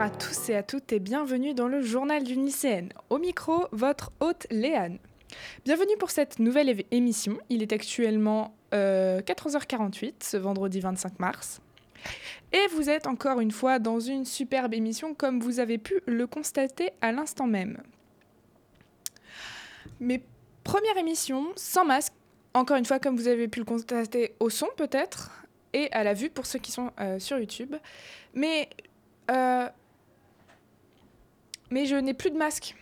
À tous et à toutes et bienvenue dans le journal d'une lycéenne. Au micro, votre hôte Léane. Bienvenue pour cette nouvelle émission. Il est actuellement 14h48 euh, ce vendredi 25 mars. Et vous êtes encore une fois dans une superbe émission comme vous avez pu le constater à l'instant même. Mes premières émissions sans masque, encore une fois comme vous avez pu le constater au son peut-être, et à la vue pour ceux qui sont euh, sur YouTube. Mais, euh, mais je n'ai plus de masque.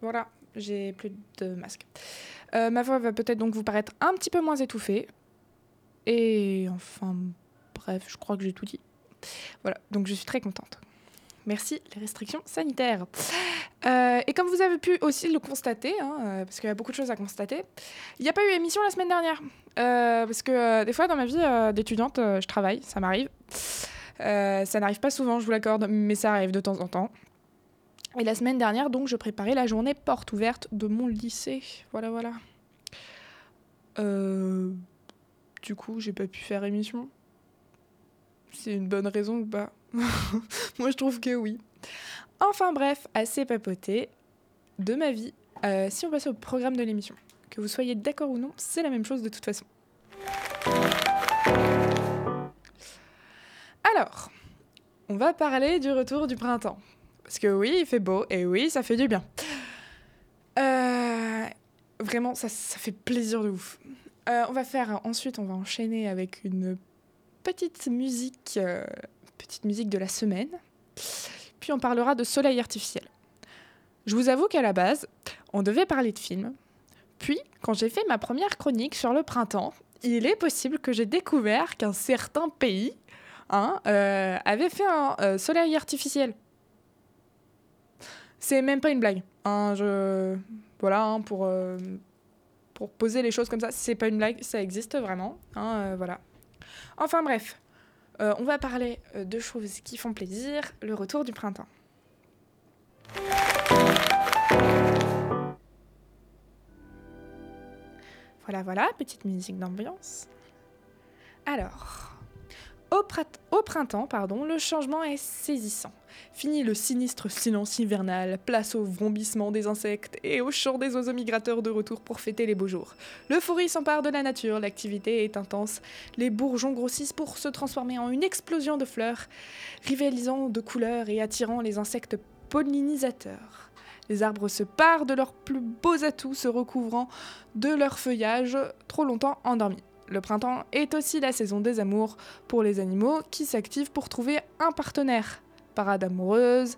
Voilà, j'ai plus de masque. Euh, ma voix va peut-être donc vous paraître un petit peu moins étouffée. Et enfin, bref, je crois que j'ai tout dit. Voilà, donc je suis très contente. Merci les restrictions sanitaires. Euh, et comme vous avez pu aussi le constater, hein, euh, parce qu'il y a beaucoup de choses à constater, il n'y a pas eu émission la semaine dernière. Parce que des fois, dans ma vie d'étudiante, je travaille, ça m'arrive. ça n'arrive pas souvent, je vous l'accorde, mais ça arrive de temps en temps. Et la semaine dernière, donc, je préparais la journée porte ouverte de mon lycée. Voilà, voilà. Du coup, j'ai pas pu faire émission. C'est une bonne raison ou pas Moi, je trouve que oui. Enfin bref, assez papoté de ma vie. Euh, si on passe au programme de l'émission, que vous soyez d'accord ou non, c'est la même chose de toute façon. Alors, on va parler du retour du printemps. Parce que oui, il fait beau, et oui, ça fait du bien. Euh, vraiment, ça, ça, fait plaisir de ouf. Euh, on va faire, ensuite, on va enchaîner avec une petite musique, petite musique de la semaine puis on parlera de soleil artificiel. Je vous avoue qu'à la base, on devait parler de films. Puis, quand j'ai fait ma première chronique sur le printemps, il est possible que j'ai découvert qu'un certain pays hein, euh, avait fait un euh, soleil artificiel. C'est même pas une blague. Hein. Voilà, hein, pour, euh, pour poser les choses comme ça, c'est pas une blague, ça existe vraiment. voilà. Enfin bref, euh, on va parler euh, de choses qui font plaisir, le retour du printemps. Voilà, voilà, petite musique d'ambiance. Alors, au, printemps, pardon, le changement est saisissant. Fini le sinistre silence hivernal, place au vrombissement des insectes et au chant des oiseaux migrateurs de retour pour fêter les beaux jours. L'euphorie s'empare de la nature, l'activité est intense, les bourgeons grossissent pour se transformer en une explosion de fleurs, rivalisant de couleurs et attirant les insectes pollinisateurs. Les arbres se parent de leurs plus beaux atouts, se recouvrant de leur feuillage trop longtemps endormis. Le printemps est aussi la saison des amours pour les animaux qui s'activent pour trouver un partenaire. Parade amoureuse,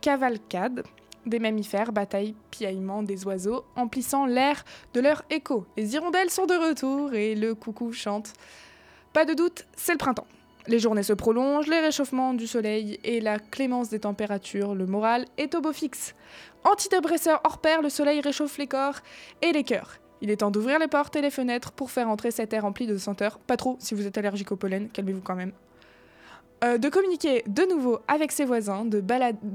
cavalcade des mammifères, bataille, piaillement des oiseaux, emplissant l'air de leur écho. Les hirondelles sont de retour et le coucou chante. Pas de doute, c'est le printemps. Les journées se prolongent, les réchauffements du soleil et la clémence des températures, le moral est au beau fixe. Antidépresseur hors pair, le soleil réchauffe les corps et les cœurs. Il est temps d'ouvrir les portes et les fenêtres pour faire entrer cet air rempli de senteurs. Pas trop si vous êtes allergique au pollen, calmez-vous quand même. Euh, de communiquer de nouveau avec ses voisins, de,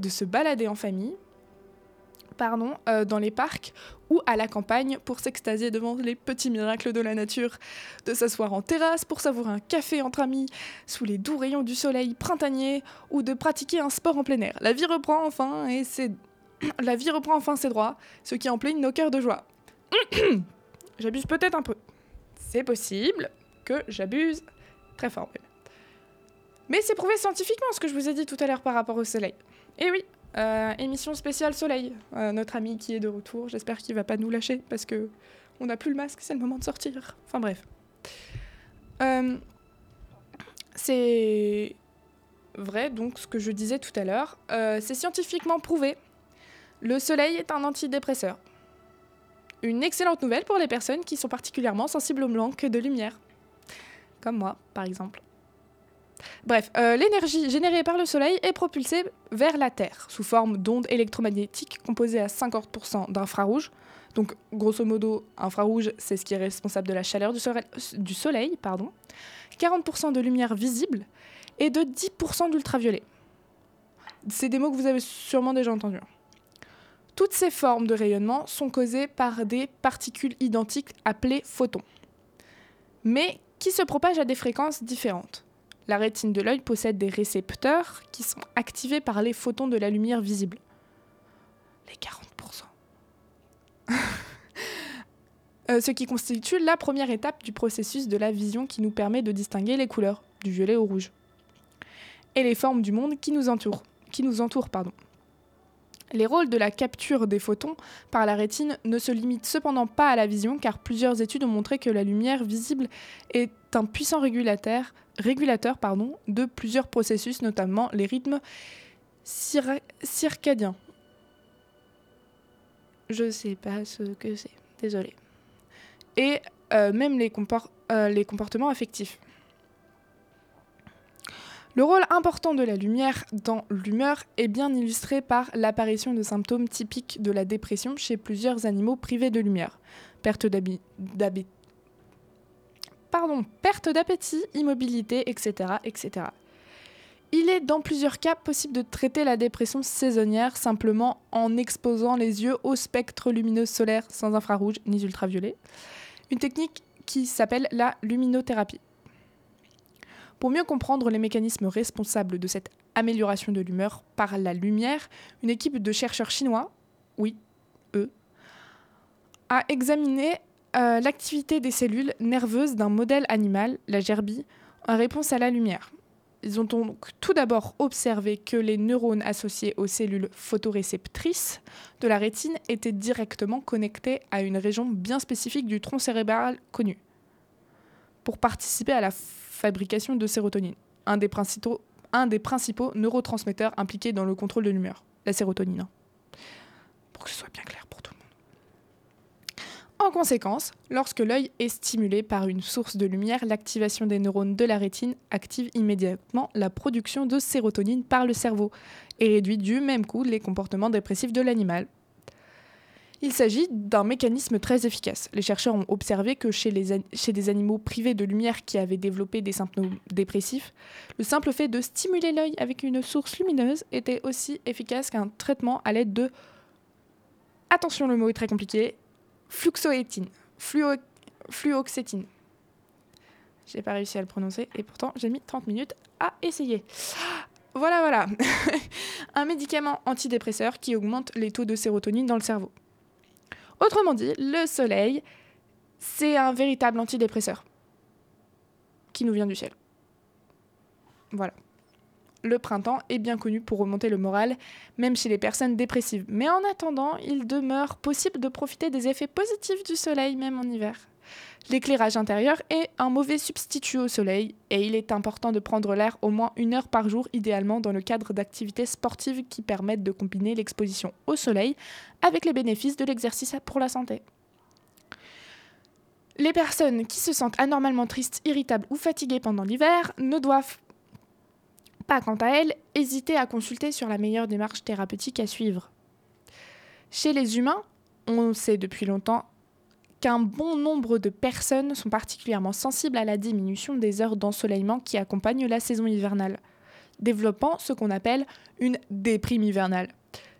se balader en famille, pardon, euh, dans les parcs ou à la campagne pour s'extasier devant les petits miracles de la nature, de s'asseoir en terrasse pour savourer un café entre amis sous les doux rayons du soleil printanier ou de pratiquer un sport en plein air. La vie reprend enfin et c'est la vie reprend enfin ses droits, ce qui emplit nos cœurs de joie. j'abuse peut-être un peu. C'est possible que j'abuse très fort. Mais c'est prouvé scientifiquement ce que je vous ai dit tout à l'heure par rapport au soleil. Et oui, euh, émission spéciale soleil. Euh, notre ami qui est de retour, j'espère qu'il va pas nous lâcher parce que on n'a plus le masque, c'est le moment de sortir. Enfin bref. Euh, c'est vrai, donc ce que je disais tout à l'heure, c'est scientifiquement prouvé. Le soleil est un antidépresseur. Une excellente nouvelle pour les personnes qui sont particulièrement sensibles au manque de lumière. Comme moi, par exemple. Bref, euh, l'énergie générée par le Soleil est propulsée vers la Terre sous forme d'ondes électromagnétiques composées à 50% d'infrarouge. Donc, grosso modo, infrarouge, c'est ce qui est responsable de la chaleur du soleil, du soleil pardon. 40% de lumière visible et de 10% d'ultraviolet. C'est des mots que vous avez sûrement déjà entendus. Toutes ces formes de rayonnement sont causées par des particules identiques appelées photons, mais qui se propagent à des fréquences différentes? La rétine de l'œil possède des récepteurs qui sont activés par les photons de la lumière visible. Les 40%. Euh, ce qui constitue la première étape du processus de la vision qui nous permet de distinguer les couleurs, du violet au rouge, et les formes du monde qui nous entourent. Qui nous entoure, pardon. Les rôles de la capture des photons par la rétine ne se limitent cependant pas à la vision car plusieurs études ont montré que la lumière visible est un puissant régulateur, de plusieurs processus, notamment les rythmes circadiens. Je sais pas ce que c'est, désolé. Et euh, même euh, les comportements affectifs. Le rôle important de la lumière dans l'humeur est bien illustré par l'apparition de symptômes typiques de la dépression chez plusieurs animaux privés de lumière. Perte d'appétit, immobilité, etc., etc. Il est dans plusieurs cas possible de traiter la dépression saisonnière simplement en exposant les yeux au spectre lumineux solaire sans infrarouge ni ultraviolet, une technique qui s'appelle la luminothérapie. Pour mieux comprendre les mécanismes responsables de cette amélioration de l'humeur par la lumière, une équipe de chercheurs chinois, oui, eux, a examiné euh, l'activité des cellules nerveuses d'un modèle animal, la gerbille, en réponse à la lumière. Ils ont donc tout d'abord observé que les neurones associés aux cellules photoréceptrices de la rétine étaient directement connectés à une région bien spécifique du tronc cérébral connu. Pour participer à la fabrication de sérotonine, un des principaux, neurotransmetteurs impliqués dans le contrôle de l'humeur, la sérotonine. Hein. Pour que ce soit bien clair pour tout le monde. En conséquence, lorsque l'œil est stimulé par une source de lumière, l'activation des neurones de la rétine active immédiatement la production de sérotonine par le cerveau et réduit du même coup les comportements dépressifs de l'animal, il s'agit d'un mécanisme très efficace. Les chercheurs ont observé que chez, des animaux privés de lumière qui avaient développé des symptômes dépressifs, le simple fait de stimuler l'œil avec une source lumineuse était aussi efficace qu'un traitement à l'aide de... Attention, le mot est très compliqué. Fluxoétine. Fluo... Fluoxétine. J'ai pas réussi à le prononcer et pourtant j'ai mis 30 minutes à essayer. Voilà, voilà. un médicament antidépresseur qui augmente les taux de sérotonine dans le cerveau. Autrement dit, le soleil, c'est un véritable antidépresseur qui nous vient du ciel. Voilà. Le printemps est bien connu pour remonter le moral, même chez les personnes dépressives. Mais en attendant, il demeure possible de profiter des effets positifs du soleil, même en hiver. L'éclairage intérieur est un mauvais substitut au soleil et il est important de prendre l'air au moins une heure par jour, idéalement dans le cadre d'activités sportives qui permettent de combiner l'exposition au soleil avec les bénéfices de l'exercice pour la santé. Les personnes qui se sentent anormalement tristes, irritables ou fatiguées pendant l'hiver ne doivent pas, quant à elles, hésiter à consulter sur la meilleure démarche thérapeutique à suivre. Chez les humains, on sait depuis longtemps qu'un bon nombre de personnes sont particulièrement sensibles à la diminution des heures d'ensoleillement qui accompagnent la saison hivernale, développant ce qu'on appelle une déprime hivernale,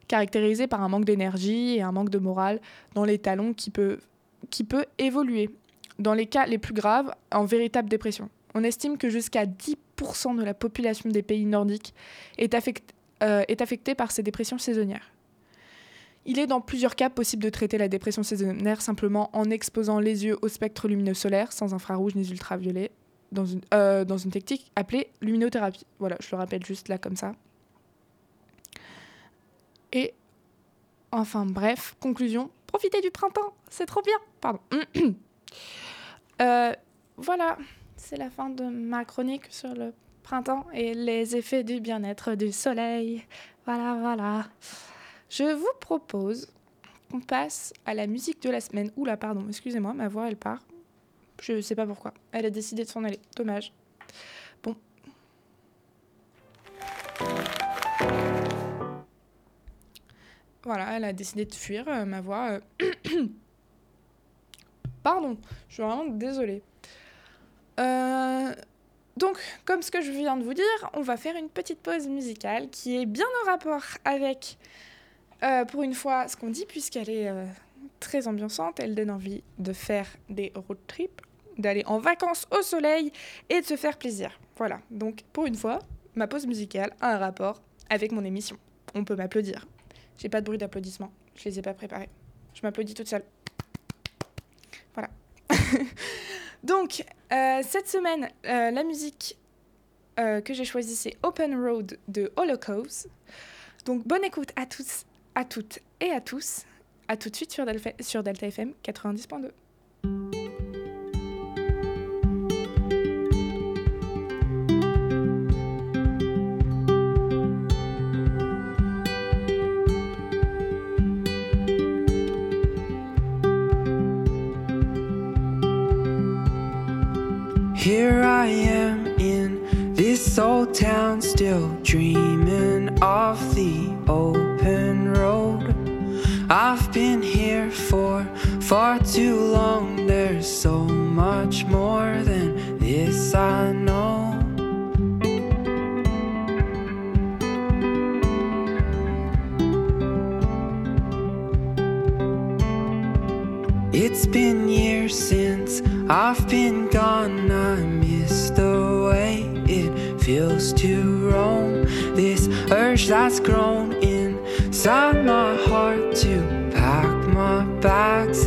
caractérisée par un manque d'énergie et un manque de morale dans les talons qui peut, évoluer, dans les cas les plus graves, en véritable dépression. On estime que jusqu'à 10% de la population des pays nordiques est, euh, est affectée par ces dépressions saisonnières. Il est dans plusieurs cas possible de traiter la dépression saisonnière simplement en exposant les yeux au spectre lumineux solaire sans infrarouge ni ultraviolet dans une, euh, dans une technique appelée luminothérapie. Voilà, je le rappelle juste là comme ça. Et enfin bref, conclusion, profitez du printemps, c'est trop bien. Pardon. Euh, voilà, c'est la fin de ma chronique sur le printemps et les effets du bien-être du soleil. Voilà, voilà. Je vous propose qu'on passe à la musique de la semaine. Oula, pardon, excusez-moi, ma voix elle part. Je ne sais pas pourquoi. Elle a décidé de s'en aller. Dommage. Bon. Voilà, elle a décidé de fuir euh, ma voix. Euh. Pardon, je suis vraiment désolée. Euh, donc, comme ce que je viens de vous dire, on va faire une petite pause musicale qui est bien en rapport avec euh, pour une fois, ce qu'on dit, puisqu'elle est euh, très ambiançante, elle donne envie de faire des road trips, d'aller en vacances au soleil et de se faire plaisir. Voilà, donc pour une fois, ma pause musicale a un rapport avec mon émission. On peut m'applaudir. J'ai pas de bruit d'applaudissement, je les ai pas préparés. Je m'applaudis toute seule. Voilà. donc, euh, cette semaine, la musique que j'ai choisie, c'est Open Road de Holocaust. Donc, bonne écoute à tous, à toutes et à tous. À tout de suite sur Delta, sur Delta FM 90.2. Here I am in this old town, still dreaming of the far too long. There's so much more than this I know. It's been years since I've been gone. I miss the way it feels to roam. This urge that's grown inside my heart to pack my bags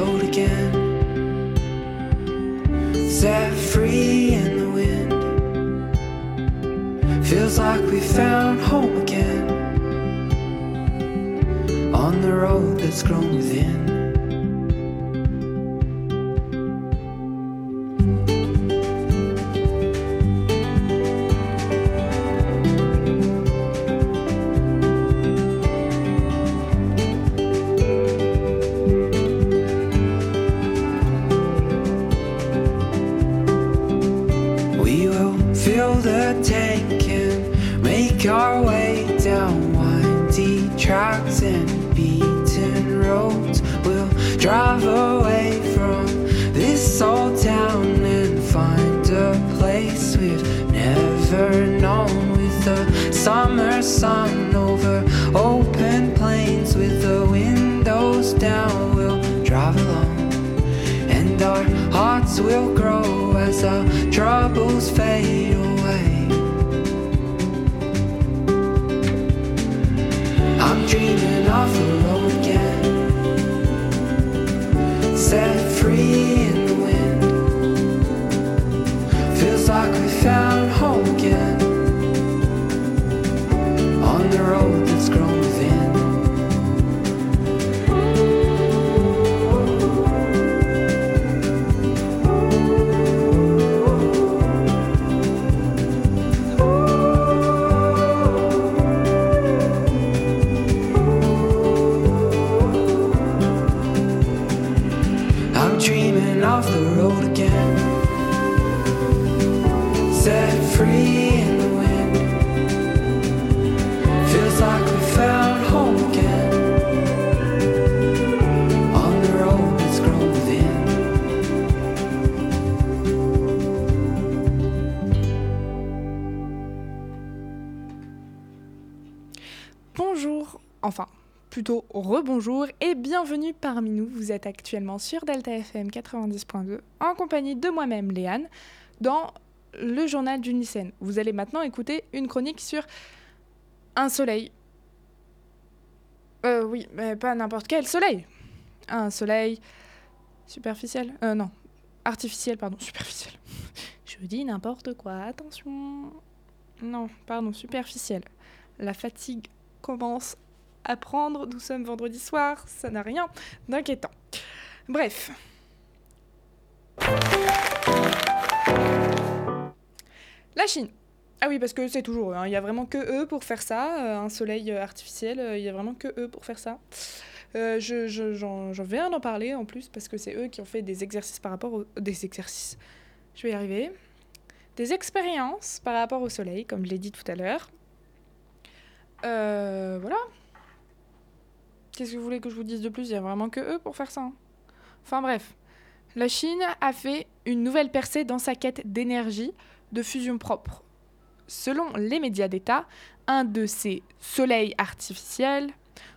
road again, set free in the wind. Feels like we found home again on the road that's grown within. Rebonjour et bienvenue parmi nous. Vous êtes actuellement sur Delta FM 90.2 en compagnie de moi-même, Léane, dans le journal d'une lycéenne. Vous allez maintenant écouter une chronique sur un soleil. Euh, oui, mais pas n'importe quel soleil. Un soleil superficiel. Euh, non, artificiel, pardon, superficiel. Je dis n'importe quoi, attention. Non, pardon, superficiel. La fatigue commence à prendre. Nous sommes vendredi soir, ça n'a rien d'inquiétant. Bref. La Chine. Ah oui, parce que c'est toujours eux. hein. Il y a vraiment que eux pour faire ça. euh, un soleil euh, artificiel, euh, il y a vraiment que eux pour faire ça. Je, je- j'en, j'en viens d'en parler en plus parce que c'est eux qui ont fait des exercices par rapport au... Des exercices. Je vais y arriver. Des expériences par rapport au soleil, comme je l'ai dit tout à l'heure. Voilà. Qu'est-ce que vous voulez que je vous dise de plus? Il y a vraiment que eux pour faire ça. hein. Enfin bref. La Chine a fait une nouvelle percée dans sa quête d'énergie de fusion propre. Selon les médias d'État, un de ces soleils artificiels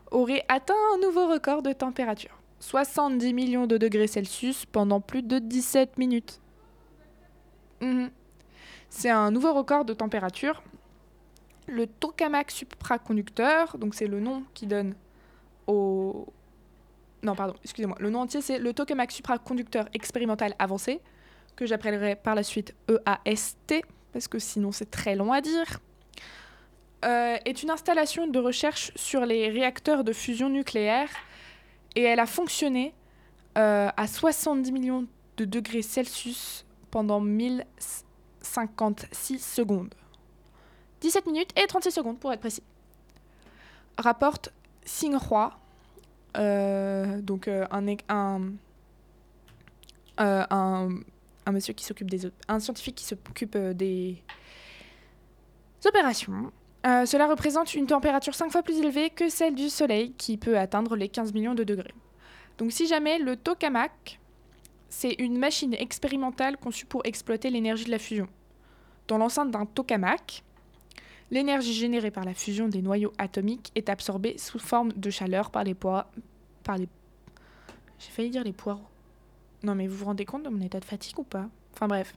aurait atteint un nouveau record de température. 70 millions de degrés Celsius pendant plus de 17 minutes. Mhm. C'est un nouveau record de température. Le tokamak supraconducteur, donc c'est le nom qui donne Non, pardon, excusez-moi. Le nom entier, c'est le tokamak supraconducteur expérimental avancé, que j'appellerai par la suite EAST, parce que sinon c'est très long à dire. Euh, est une installation de recherche sur les réacteurs de fusion nucléaire et elle a fonctionné euh, à 70 millions de degrés Celsius pendant 1056 secondes. 17 minutes et 36 secondes pour être précis. Rapporte Xinhua, euh, donc euh, un, euh, un, un monsieur qui s'occupe des un scientifique qui s'occupe des opérations. Cela représente une température 5 fois plus élevée que celle du Soleil, qui peut atteindre les 15 millions de degrés. Donc si jamais le tokamak, c'est une machine expérimentale conçue pour exploiter l'énergie de la fusion. Dans l'enceinte d'un tokamak, l'énergie générée par la fusion des noyaux atomiques est absorbée sous forme de chaleur par les poids... par les... J'ai failli dire les poireaux. Non mais vous vous rendez compte de mon état de fatigue ou pas? Enfin bref.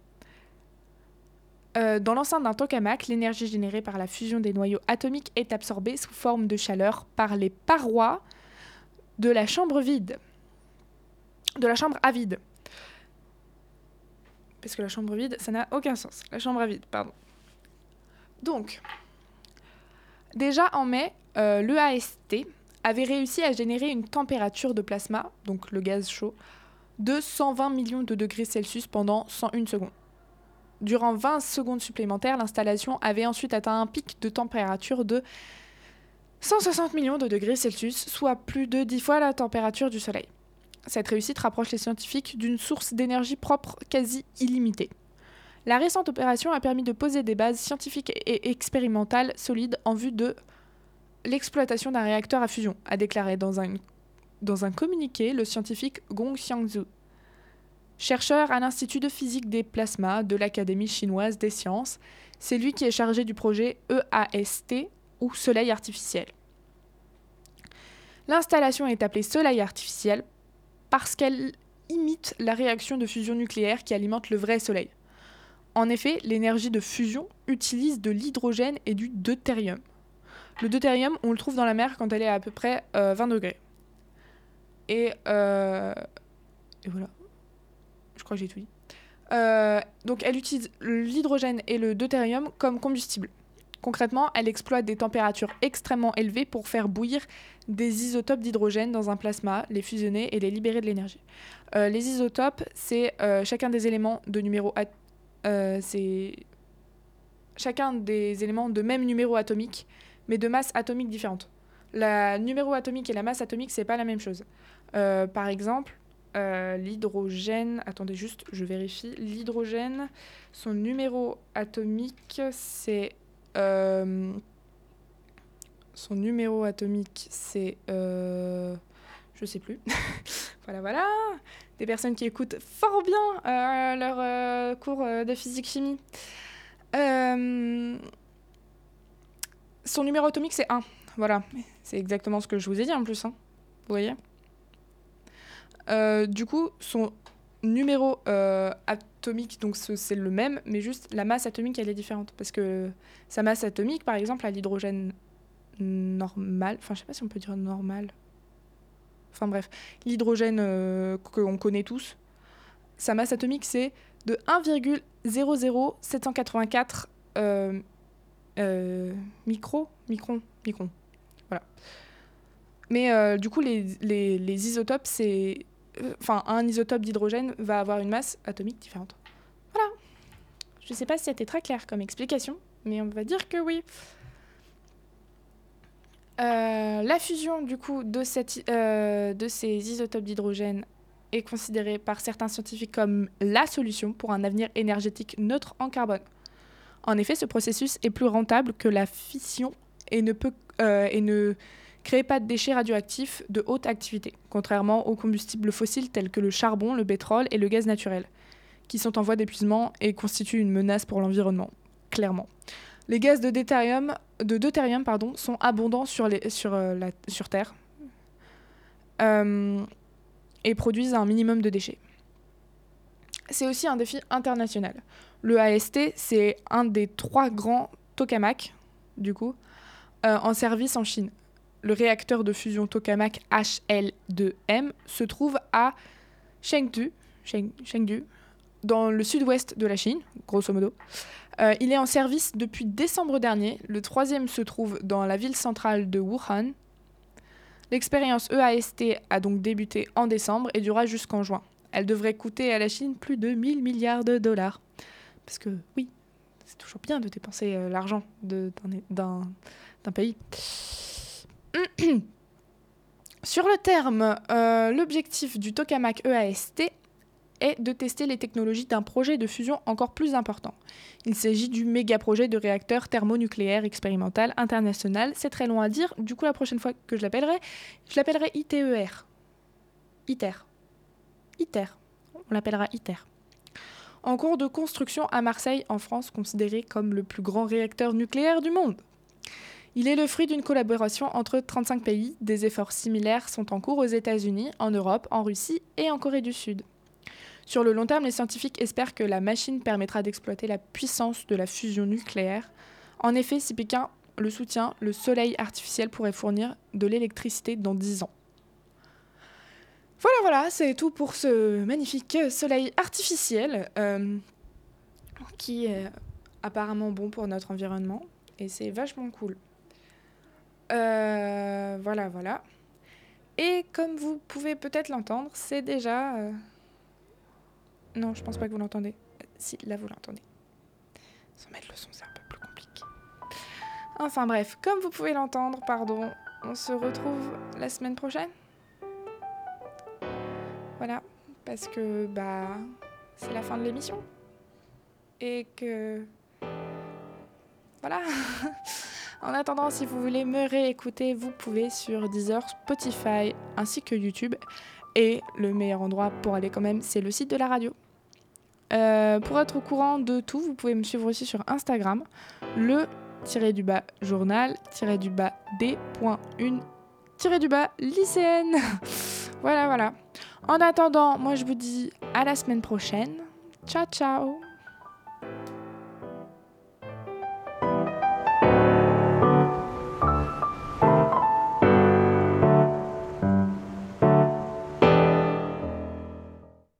Euh, dans l'enceinte d'un tokamak, l'énergie générée par la fusion des noyaux atomiques est absorbée sous forme de chaleur par les parois de la chambre vide. De la chambre à vide. Parce que la chambre vide, ça n'a aucun sens. La chambre à vide, pardon. Donc, déjà en mai, euh, l'EAST avait réussi à générer une température de plasma, donc le gaz chaud, de 120 millions de degrés Celsius pendant 101 secondes. Durant 20 secondes supplémentaires, l'installation avait ensuite atteint un pic de température de 160 millions de degrés Celsius, soit plus de 10 fois la température du Soleil. Cette réussite rapproche les scientifiques d'une source d'énergie propre quasi illimitée. La récente opération a permis de poser des bases scientifiques et expérimentales solides en vue de l'exploitation d'un réacteur à fusion, a déclaré dans un, communiqué le scientifique Gong Xiangzhu, chercheur à l'Institut de physique des plasmas de l'Académie chinoise des sciences. C'est lui qui est chargé du projet EAST ou Soleil artificiel. L'installation est appelée Soleil artificiel parce qu'elle imite la réaction de fusion nucléaire qui alimente le vrai Soleil. En effet, l'énergie de fusion utilise de l'hydrogène et du deutérium. Le deutérium, on le trouve dans la mer quand elle est à, peu près euh, 20 degrés. Et, euh, et voilà. Je crois que j'ai tout dit. Euh, donc elle utilise l'hydrogène et le deutérium comme combustible. Concrètement, elle exploite des températures extrêmement élevées pour faire bouillir des isotopes d'hydrogène dans un plasma, les fusionner et les libérer de l'énergie. Euh, les isotopes, c'est euh, chacun des éléments de numéro at- euh, c'est chacun des éléments de même numéro atomique, mais de masse atomique différente. La numéro atomique et la masse atomique, c'est pas la même chose. Euh, par exemple, euh, l'hydrogène, attendez juste, je vérifie. L'hydrogène, son numéro atomique, c'est euh, son numéro atomique, c'est euh, je sais plus. voilà, voilà. Des personnes qui écoutent fort bien euh, leur euh, cours euh, de physique-chimie. Son numéro atomique, c'est 1. Voilà, c'est exactement ce que je vous ai dit en plus. hein. Vous voyez? Du coup, son numéro atomique, donc ce- c'est le même, mais juste la masse atomique, elle est différente. Parce que sa masse atomique, par exemple, à l'hydrogène normal, enfin je sais pas si on peut dire normal, enfin bref, l'hydrogène euh, qu'on connaît tous, sa masse atomique c'est de 1,00784 euh, euh, micro, micron, micron, voilà. Mais euh, du coup les, isotopes c'est, enfin un isotope d'hydrogène va avoir une masse atomique différente. Voilà. Je sais pas si c'était très clair comme explication, mais on va dire que oui. Euh, la fusion du coup euh, de ces isotopes d'hydrogène est considérée par certains scientifiques comme la solution pour un avenir énergétique neutre en carbone. En effet, ce processus est plus rentable que la fission euh, et ne crée pas de déchets radioactifs de haute activité, contrairement aux combustibles fossiles tels que le charbon, le pétrole et le gaz naturel, qui sont en voie d'épuisement et constituent une menace pour l'environnement, clairement. Les gaz de deutérium, sont abondants sur, euh, Terre, euh, et produisent un minimum de déchets. C'est aussi un défi international. Le AST, c'est un des trois grands tokamaks, du coup, euh, en service en Chine. Le réacteur de fusion tokamak HL2M se trouve à Chengdu, Cheng- Chengdu dans le sud-ouest de la Chine, grosso modo. Euh, il est en service depuis décembre dernier. Le troisième se trouve dans la ville centrale de Wuhan. L'expérience EAST a donc débuté en décembre et durera jusqu'en juin. Elle devrait coûter à la Chine plus de 1000 milliards de dollars. Parce que oui, c'est toujours bien de dépenser euh, l'argent d'un pays. Sur le terme, euh, l'objectif du tokamak EAST est de tester les technologies d'un projet de fusion encore plus important. Il s'agit du méga projet de réacteur thermonucléaire expérimental international. C'est très long à dire, du coup la prochaine fois que je l'appellerai, je l'appellerai ITER. ITER. ITER. On l'appellera ITER. En cours de construction à Marseille, en France, considéré comme le plus grand réacteur nucléaire du monde. Il est le fruit d'une collaboration entre 35 pays. Des efforts similaires sont en cours aux États-Unis, en Europe, en Russie et en Corée du Sud. Sur le long terme, les scientifiques espèrent que la machine permettra d'exploiter la puissance de la fusion nucléaire. En effet, si Pékin le soutient, le soleil artificiel pourrait fournir de l'électricité dans 10 ans. Voilà, voilà, c'est tout pour ce magnifique soleil artificiel euh, qui est apparemment bon pour notre environnement et c'est vachement cool. Euh, voilà, voilà. Et comme vous pouvez peut-être l'entendre, c'est déjà... euh, Non, je pense pas que vous l'entendez. Si, là vous l'entendez. Sans mettre le son, c'est un peu plus compliqué. Enfin bref, comme vous pouvez l'entendre, pardon, on se retrouve la semaine prochaine. Voilà, parce que bah c'est la fin de l'émission. Et que voilà. en attendant, si vous voulez me réécouter, vous pouvez sur Deezer, Spotify ainsi que YouTube. Et le meilleur endroit pour aller quand même, c'est le site de la radio. Euh, pour être au courant de tout, vous pouvez me suivre aussi sur Instagram, le tiré du bas journal, tiré du bas d.une, tiré du bas lycéenne. voilà, voilà. En attendant, moi je vous dis à la semaine prochaine. Ciao, ciao